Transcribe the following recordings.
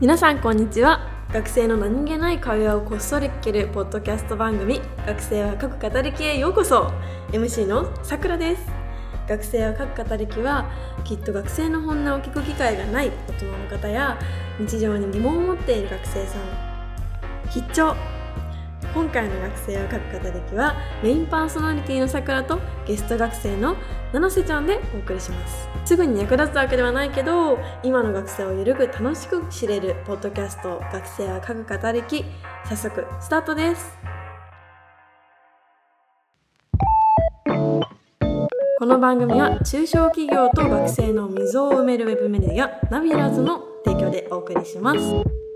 皆さんこんにちは。学生の何気ない会話をこっそり聞けるポッドキャスト番組学生は各語りきへようこそ。MC のさくらです。学生は各語りきはきっと学生の本音を聞く機会がない大人の方や日常に疑問を持っている学生さん。必聴。今回の学生は各語りきはメインパーソナリティのさくらとゲスト学生の七瀬ちゃんでお送りします。すぐに役立つわけではないけど今の学生をゆるく楽しく知れるポッドキャスト学生は各語りき早速スタートです。この番組は中小企業と学生の溝を埋めるウェブメディアナビラーズの提供でお送りします。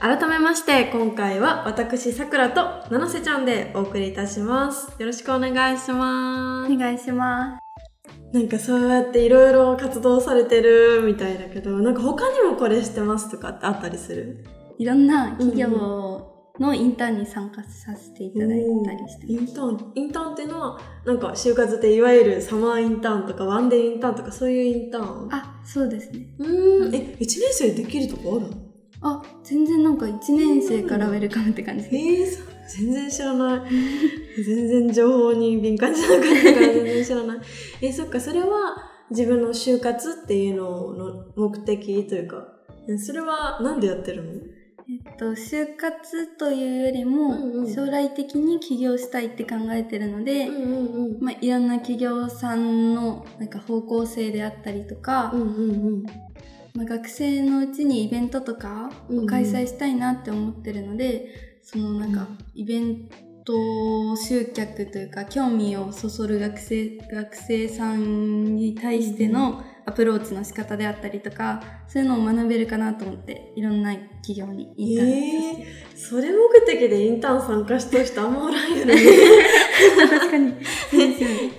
改めまして今回は私さくらと七瀬ちゃんでお送りいたします。よろしくお願いします。お願いしまなんかそうやっていろいろ活動されてるみたいだけどなんか他にもこれしてますとかってあったりする？すいろんな企業のインターンに参加させていただいたりしてインターンインターンっていうのはなんか就活っていわゆるサマーインターンとかワンデーインターンとかそういうインターン？あそうですね。うーん。え1年生できるとこあるの？あ全然なんか1年生からウェルカムって感じ。えー、そう。全然知らない。全然情報に敏感じゃなかったから全然知らない。えそっかそれは自分の就活っていうのの目的というか。えそれはなんでやってるの？えっと就活というよりも、うんうん。将来的に起業したいって考えてるので、うんうん。まあ、いろんな企業さんのなんか方向性であったりとか、うんうんうんまあ、学生のうちにイベントとかを開催したいなって思ってるので、そのなんかイベント集客というか興味をそそる学生学生さんに対してのアプローチの仕方であったりとかそういうのを学べるかなと思っていろんな企業にインターンえー、それ目的でインターン参加した人あんまおらんよね。確かに。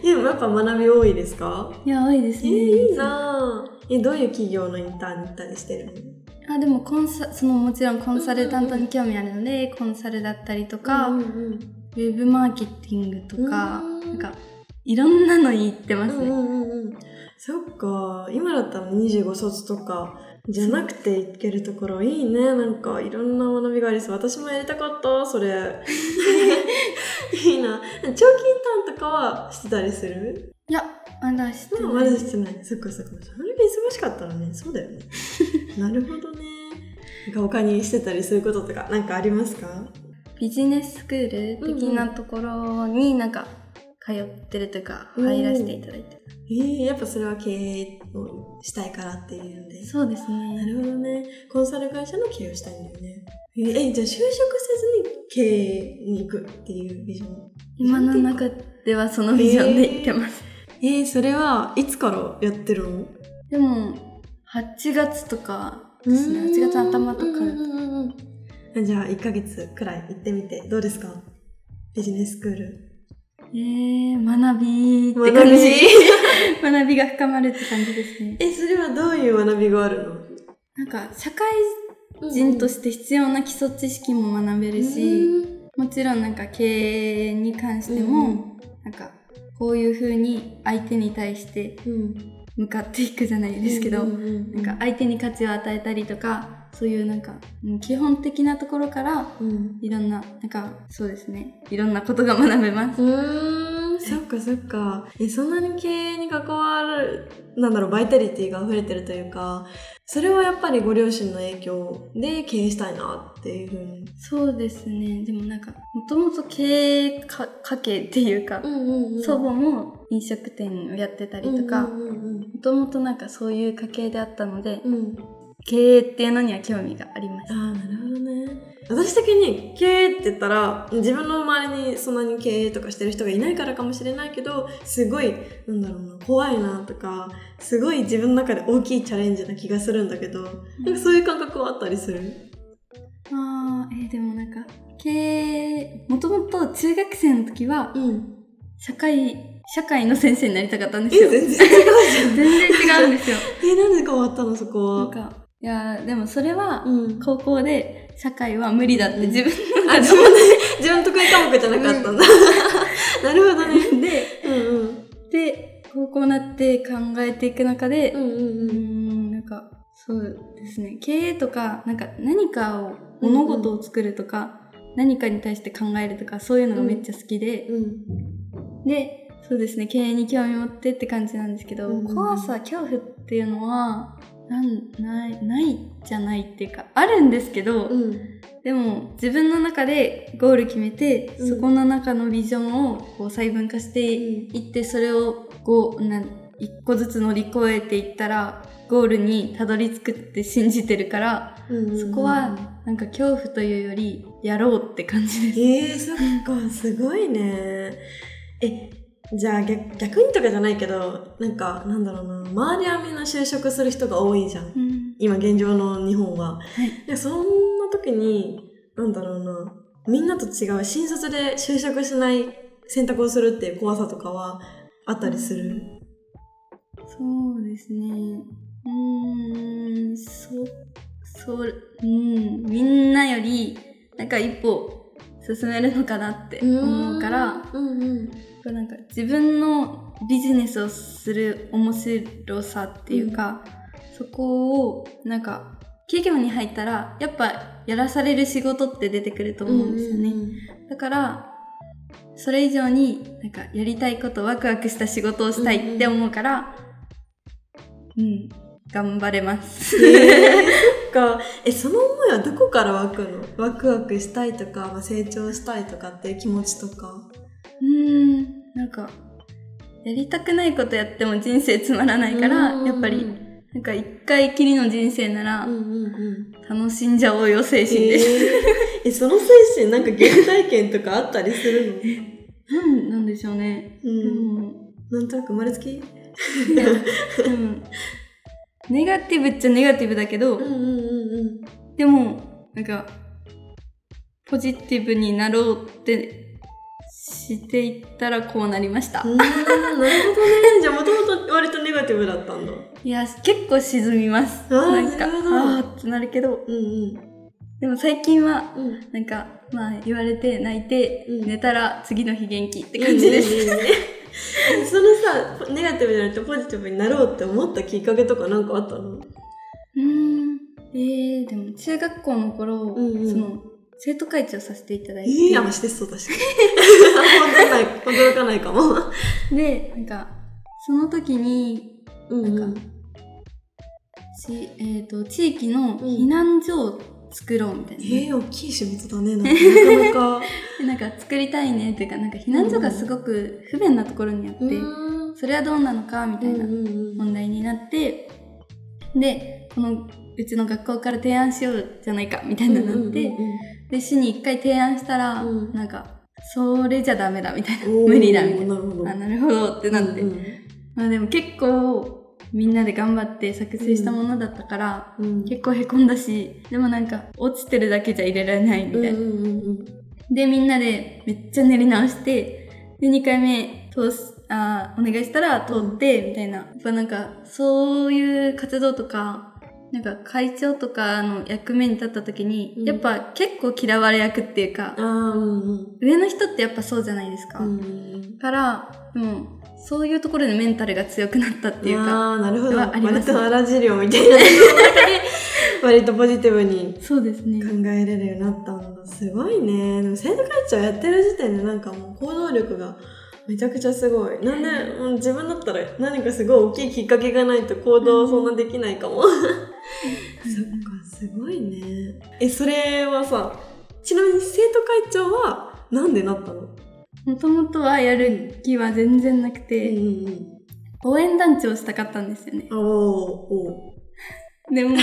でも やっぱ学び多いですか？いや多いですえー、ね、いいなぁえどういう企業のインターンに行ったりしてるの？あでもコンサそのもちろんコンサルタントに興味あるので、コンサルだったりとか、うんうんウェブマーケティングとか、うん。なんか、いろんなの言ってますね。うんうんうんうんそっか。今だったら25卒とかじゃなくて行けるところいいね。なんかいろんな学びがありそう。私もやりたかった。それ。いいな。長期インターンとかはしてたりする？いや、まだしてまあない。まだしてない。そっかそっか。それが忙しかったらね。そうだよね。なるほどね。他にしてたりすることとかなんかありますか？ビジネススクール的なところになんか通ってるというか、うん入らせていただいて。る。えー、やっぱそれは経営をしたいからっていうんでそうですなね。るほどね。コンサル会社の経営をしたいんだよね。え、えじゃあ就職せずに経営に行くっていうビジョン。今の中ではそのビジョンでいってます。えー、それはいつからやってるの？でも、8月とかですね。8月頭とか。じゃあ1ヶ月くらい行ってみてどうですか？ビジネススクール。えー、学びって学感じ。び。学びが深まるって感じですね。え、それはどういう学びがあるの？なんか、社会人として必要な基礎知識も学べるし、もちろんなんか経営に関しても、なんかこういう風に相手に対してうん、向かっていくじゃないですけど、なんか相手に価値を与えたりとかそういうなんかうん基本的なところからうん。いろんななんかそうですねいろんなことが学べます。うーん、そっかそっか。え、そんなに経営に関わる、なんだろう、バイタリティが溢れてるというか、それはやっぱりご両親の影響で経営したいなっていうふうに。そうですねでもなんかもともと経営か家系っていうか、んうん祖母も飲食店をやってたりとか、もともとなんかそういう家系であったので、うんうん。経営っていうのには興味がありましああ、た。なるほどね。私的に経営って言ったら、自分の周りにそんなに経営とかしてる人がいないからかもしれないけど、すごい、なんだろうな、怖いなとか、すごい自分の中で大きいチャレンジな気がするんだけど、なんかそういう感覚はあったりする？あーえーでもなんか経営もともと中学生の時はうん。社会社会の先生になりたかったんですえ、よ。全然違う。全然違うんですよ。え、なんで変わったのそこは？なんかいやーでもそれはうん。高校で社会は無理だってうん。自分あ、自分で、自分得意科目じゃなかったんだ。なるほどね。でうんうん。で高うこうなって考えていく中で、うんうんうーんなんかそうですね。経営とかなんか何かを物事を作るとか、何かに対して考えるとかそういうのがめっちゃ好きで、うん。でそうですね。経営に興味持ってって感じなんですけど、うん。怖さ恐怖っていうのはなんないないじゃないっていうかあるんですけど、うん。でも自分の中でゴール決めて、うんそこの中のビジョンをこう細分化していってそれをこうなん一個ずつ乗り越えていったらゴールにたどり着くって信じてるからうん。そこはなんか恐怖というよりやろうって感じです。えー、そっかすごいね。えじゃあ逆逆にとかじゃないけどなんかなんだろうな。周りはみんな就職する人が多いじゃん。うん。今現状の日本は。はい。でそんな時になんだろうな。みんなと違う新卒で就職しない選択をするっていう怖さとかはあったりする？そうですね。うーん、そ、そう、うん、みんなより、なんか一歩進めるのかなって思うから、うんうんなんか自分のビジネスをする面白さっていうか、そこを、なんか、企業に入ったら、やっぱやらされる仕事って出てくると思うんですよね。だから、それ以上になんかやりたいこと、ワクワクした仕事をしたいって思うから、うん、頑張れます。えー、そっか。えその思いはどこから湧くの？ワクワクしたいとか、まあ、成長したいとかっていう気持ちとかうーん、なんか、やりたくないことやっても人生つまらないから、うんやっぱり、なんか一回きりの人生なら楽しんじゃおうよ精神で。す。えー。えその精神なんか原体験とかあったりするの？なんなんでしょうね。ううん。ん。なんとなく生まれつき？いやうん。ネガティブっちゃネガティブだけど、うんうんうん。でも、なんか、ポジティブになろうってしていったらこうなりました。うんなるほどね。じゃあもともと割とネガティブだったんだ。いや、結構沈みます。なんか、あーってなるけど、うんうん。でも最近は、うん。なんか、まあ言われて泣いて、うん。寝たら次の日元気って感じです。いいねいいねそのさネガティブじゃなくてポジティブになろうって思ったきっかけとかなんかあったの？うーん。えー、でも中学校の頃、うんうん。その、生徒会長させていただいて、いいやんしてそう確かに本当ない驚かないかも。で、なんか、その時に、うんなんかち、えっ、と、地域の避難所を作ろうみたいな。えー、大きい仕事だね。なんかなかな んか作りたいねっていうか、なんか避難所がすごく不便なところにあって、うん。それはどうなのかみたいな問題になって、で、このうちの学校から提案しようじゃないかみたいななって、で、市に一回提案したら、うんなんか、それじゃダメだみたいな。無理だみたいな。なるほどあ、なるほどってなって。うんまあでも結構、みんなで頑張って作成したものだったから、うん結構へこんだし、でもなんか、落ちてるだけじゃ入れられないみたいな。うんうんうんで、みんなでめっちゃ練り直して、で、2回目通す、あーお願いしたら通って、みたいな。やっぱなんか、そういう活動とか、なんか会長とかの役目に立った時に、うん。やっぱ結構嫌われ役っていうか、うんうん。上の人ってやっぱそうじゃないですか。うんから、でも、そういうところでメンタルが強くなったっていうか、あーなるほど。はあります。割と荒治療みたいな。の中で割とポジティブにそうですね。考。えれるようになったんだすごいね。でも生徒会長やってる時点でなんかもう行動力がめちゃくちゃすごい。なんで、うん、自分だったら何かすごい大きいきっかけがないと行動そんなできないかも、そっかすごいね。えそれはさちなみに生徒会長はなんでなったの？もともとはやる気は全然なくて、うん応援団長したかったんですよね。うんおでも、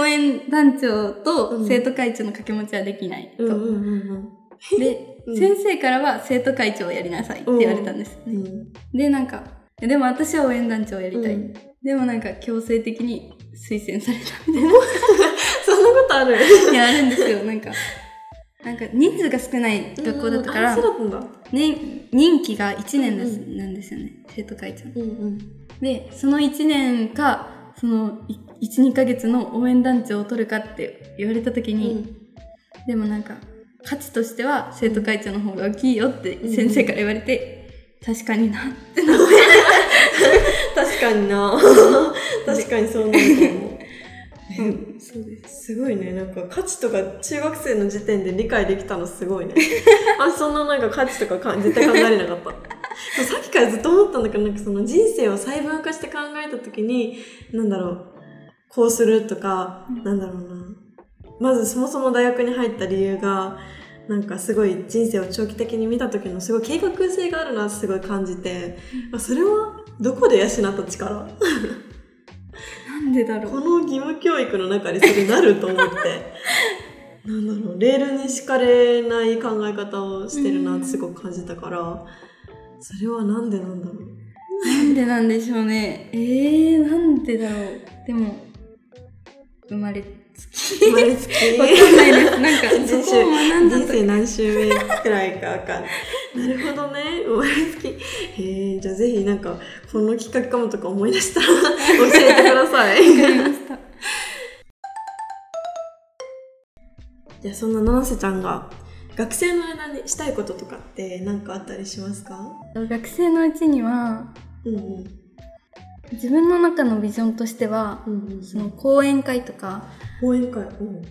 応援団長うとん。生徒会長の掛け持ちはできないと。ーうんうんうんで、うん。先生からは生徒会長をやりなさいって言われたんです。うんうんで、なんか、でも私は応援団長をやりたい。うん。でもなんか強制的に推薦されたみたいな。そんなことある？いや、あるんですよ。なんか、なんか人数が少ない学校だったからうんあ、そうだったんだね、任期が1年です、うなんですよね、生徒会長の。うんうんで、その1年か、その1、2ヶ月の応援団長を取るかって言われた時に、でもなんか、価値としては生徒会長の方が大きいよって先生から言われて、確かになってなって。確かにな。確かにそうなると思ううんそうです。すごいね。なんか価値とか中学生の時点で理解できたのすごいね。あそんななんか価値とかか絶対考えれなかった。さっきからずっと思ったんだけどなんかその人生を細分化して考えた時になんだろう。こうするとか、うん。なんだろうな。まずそもそも大学に入った理由がなんかすごい人生を長期的に見た時のすごい計画性があるなすごい感じて、あそれはどこで養った力？なんでだろう。この義務教育の中にそれなると思って。なんだろう。レールに敷かれない考え方をしてるなってすごく感じたから。それはなんでなんだろう？なんでなんでしょうね。えー、なんでだろう。でも生まれつき生まれつきわかんないです。なんか人そこを学んだと人生何周目くらいかわかんない。なるほどね。生まれつきへえじゃあぜひなんかこの企画かもとか思い出したら 教えてください。わかりました。じゃあそんな七瀬ちゃんが学生の間にしたいこととかって何かあったりしますか？学生のうちにはうんうん自分の中のビジョンとしてはうんうんその講演会とか講演会。うん。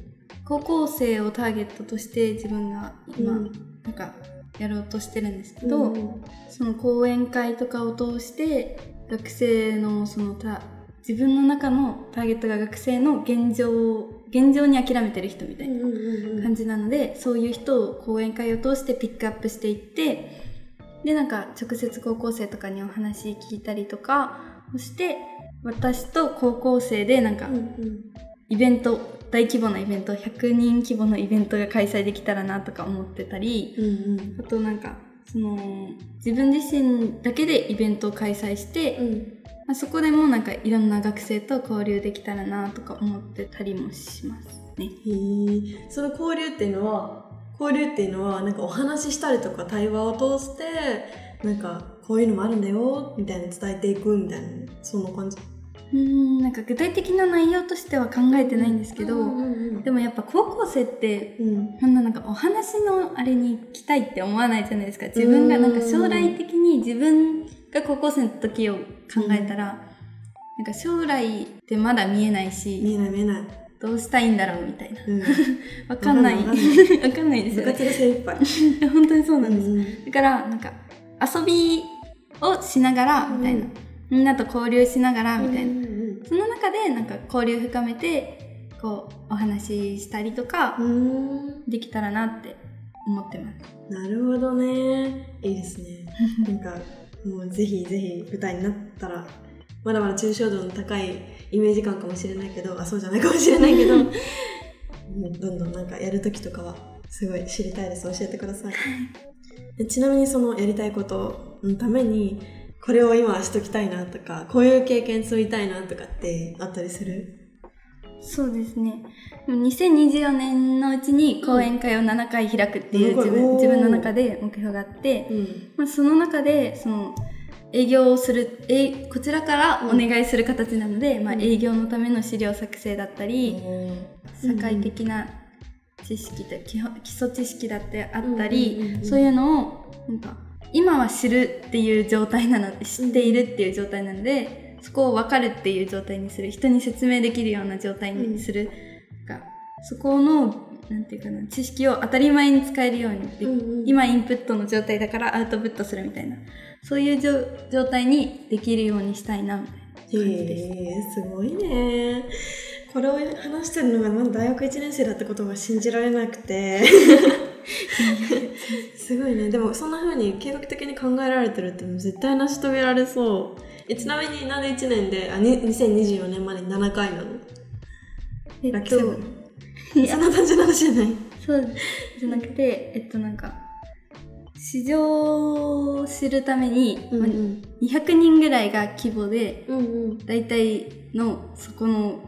高校生をターゲットとして自分が今、うん。なんかやろうとしてるんですけど、うんその講演会とかを通して学生のそのた自分の中のターゲットが学生の現状現状に諦めてる人みたいな感じなので、そういう人を講演会を通してピックアップしていってでなんか直接高校生とかにお話聞いたりとかそして私と高校生でなんかうんうん。イベント大規模なイベント100人規模のイベントが開催できたらなとか思ってたりうんうん。あとなんかその自分自身だけでイベントを開催して、まあ、そこでもなんかいろんな学生と交流できたらなとか思ってたりもしますね。へえ。その交流っていうのは交流っていうのはなんかお話ししたりとか対話を通してなんかこういうのもあるんだよみたいな伝えていくみたいなそんな感じ。うーんなんか具体的な内容としては考えてないんですけど、うんでもやっぱ高校生ってうん。そんななんかお話のあれに来たいって思わないじゃないですか。自分がなんか将来的に自分が高校生の時を考えたら、なんか将来ってまだ見えない見しえない見えない、どうしたいんだろうみたいな。うん、わかんない。わかんないですよね。部活で精一杯。本当にそうなんです、うん。だからなんか遊びをしながらみたいな、うんみんなと交流しながらみたいな、うんその中でなんか交流深めてこうお話ししたりとかうん。できたらなって思ってます。なるほどね。いいですね。なんかもうぜひぜひ舞台になったらまだまだ抽象度の高いイメージ感かもしれないけどあそうじゃないかもしれないけども うどんどんなんかやるときとかはすごい知りたいです。教えてください。えちなみにそのやりたいことのためにこれを今はしときたいなとかこういう経験積みたいなとかってあったりする？そうですね。でも2024年のうちに講演会を7回開くっていううん。自分,、おー。自分の中で目標があって、うん。まあ、その中でその営業をするえこちらからお願いする形なので、まあ、うん営業のための資料作成だったり、うん社会的な知識で基礎知識だってあったり、うんうんうんうん。そういうのをなんか今は知るっていう状態なの知っているっていう状態なので、そこを分かるっていう状態にする人に説明できるような状態にする、なんかそこのなんていうかな知識を当たり前に使えるようにで、うんうん。今インプットの状態だからアウトプットするみたいな。そういう状状態にできるようにしたいなみたいな感じです。へえすごいね。これを話してるのがまだ大学1年生だってことが信じられなくて すごいね。でもそんな風に計画的に考えられてるってもう絶対成し遂げられそう。えちなみになんで1年であに2024年までに7回なの？えっとン。そんな単純な話じゃない。そうじゃなくてえっとなんか市場を知るために、まあ200人ぐらいが規模でうんうん。大体のそこの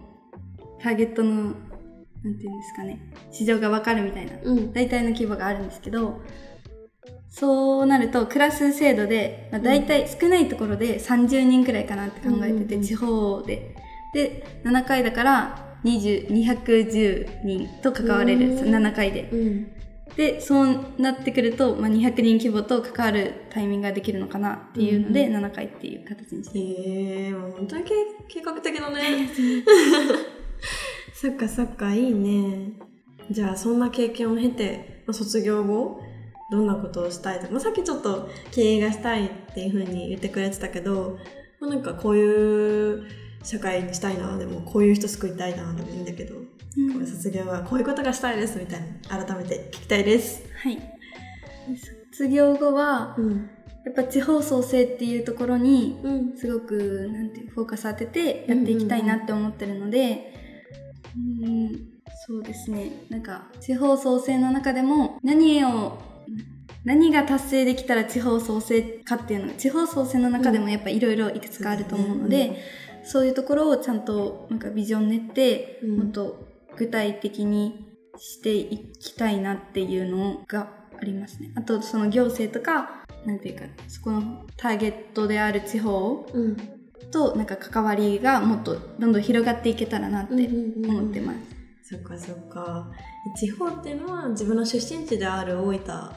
ターゲットのなんていうんですかね。市場が分かるみたいな。うん。大体の規模があるんですけどそうなるとクラス制度で、まあ、大体少ないところで30人くらいかなって考えてて、うん地方で。で7回だから20 210人と関われる。うん。7回で。うん。でそうなってくると、まあ、200人規模と関わるタイミングができるのかなっていうので、うん7回っていう形にしてへえもう本当に計計画的だね そっかそっかいいね。じゃあそんな経験を経てまあ卒業後どんなことをしたいとか、まあ、さっきちょっと経営がしたいっていう風に言ってくれてたけど、まあ、なんかこういう社会にしたいなでもこういう人救いたいなでもいいんだけど、うん。卒業はこういうことがしたいですみたいな改めて聞きたいです。はい。卒業後はうん。やっぱ地方創生っていうところにうん。すごくなんていうフォーカス当ててやっていきたいなって思ってるのでうんそうですね。なんか地方創生の中でも何を何が達成できたら地方創生かっていうの地方創生の中でもやっぱいろいろいくつかあると思うので、そういうところをちゃんとなんかビジョン練って、うん。もっと具体的にしていきたいなっていうのがありますね。あとその行政とかなんていうかそこのターゲットである地方うんとなんか関わりがもっとどんどん広がっていけたらなって思ってます。そっかそっか。地方っていうのは自分の出身地である大分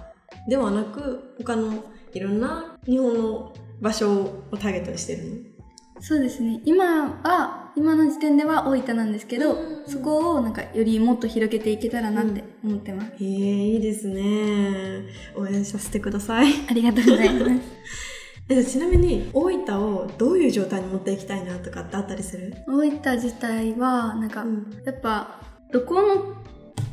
ではなく他のいろんな日本の場所をターゲットにしてるの？そうですね。今は今の時点では大分なんですけど、うんそこをなんかよりもっと広げていけたらなって思ってます。へえいいですね。応援させてください。ありがとうございます。えちなみに大分をどういう状態に持っていきたいなとかってあったりする？大分自体はなんか、ん。やっぱどこの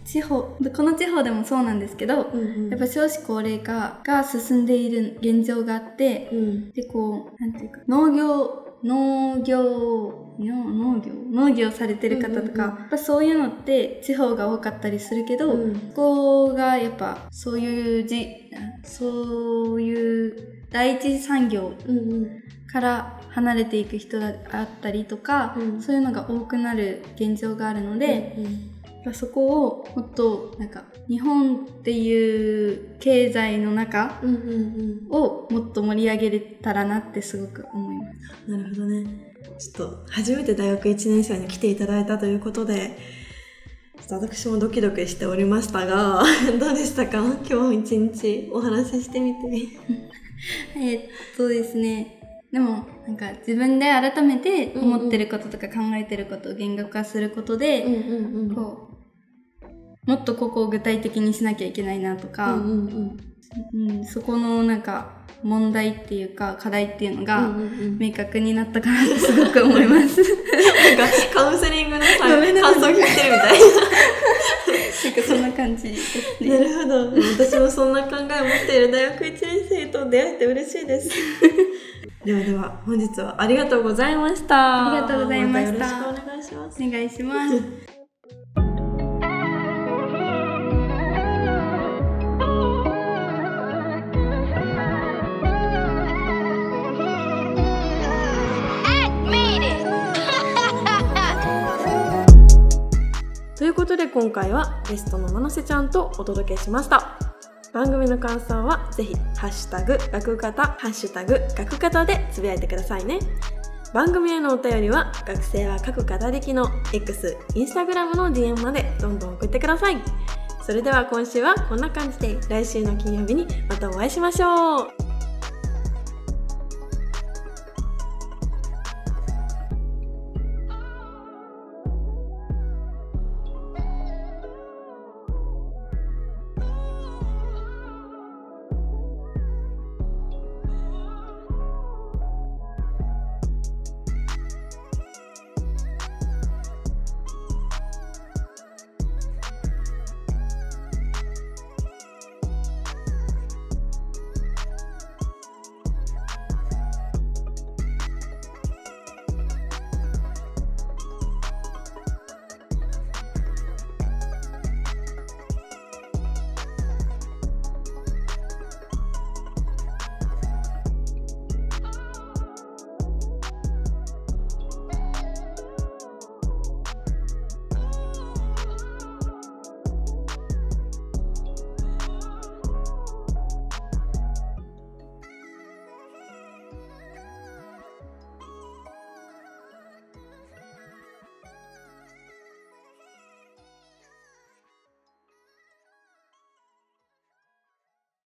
地方どこの地方でもそうなんですけど、うんやっぱ少子高齢化が進んでいる現状があって、うん。でこうなんていうか農業農業農農業農業されてる方とか、うんうんうん。やっぱそういうのって地方が多かったりするけど、うん。そこがやっぱそういうじそういう第一次産業から離れていく人だったりとか、うんそういうのが多くなる現状があるので、うんそこをもっとなんか日本っていう経済の中をもっと盛り上げれたらなってすごく思います。なるほどね。ちょっと初めて大学1年生に来ていただいたということで、ちょっと私もドキドキしておりましたが、どうでしたか？今日一日お話ししてみて。えーっとですねでもなんか自分で改めて思ってることとか考えてることを言語化することで、こうもっとここを具体的にしなきゃいけないなとか、うんそこのなんか問題っていうか課題っていうのうんが明確になったかなってすごく思います。なんかカウンセリングの感想聞いてるみたいなんかそんな感じですな。なね。るほど。私もそんな考えを持っている大学1年生と出会えて嬉しいです。ではでは本日はありがとうございました。ありがとうございましたたよろしくお願いします。お願いします。ことで今回はゲストの七瀬ちゃんとお届けしました。番組の感想はぜひハッシュタグ学型ハッシュタグ学型でつぶやいてくださいね。番組へのお便りは学生は各語りきの X、インスタグラムの DM までどんどん送ってください。それでは今週はこんな感じで来週の金曜日にまたお会いしましょう。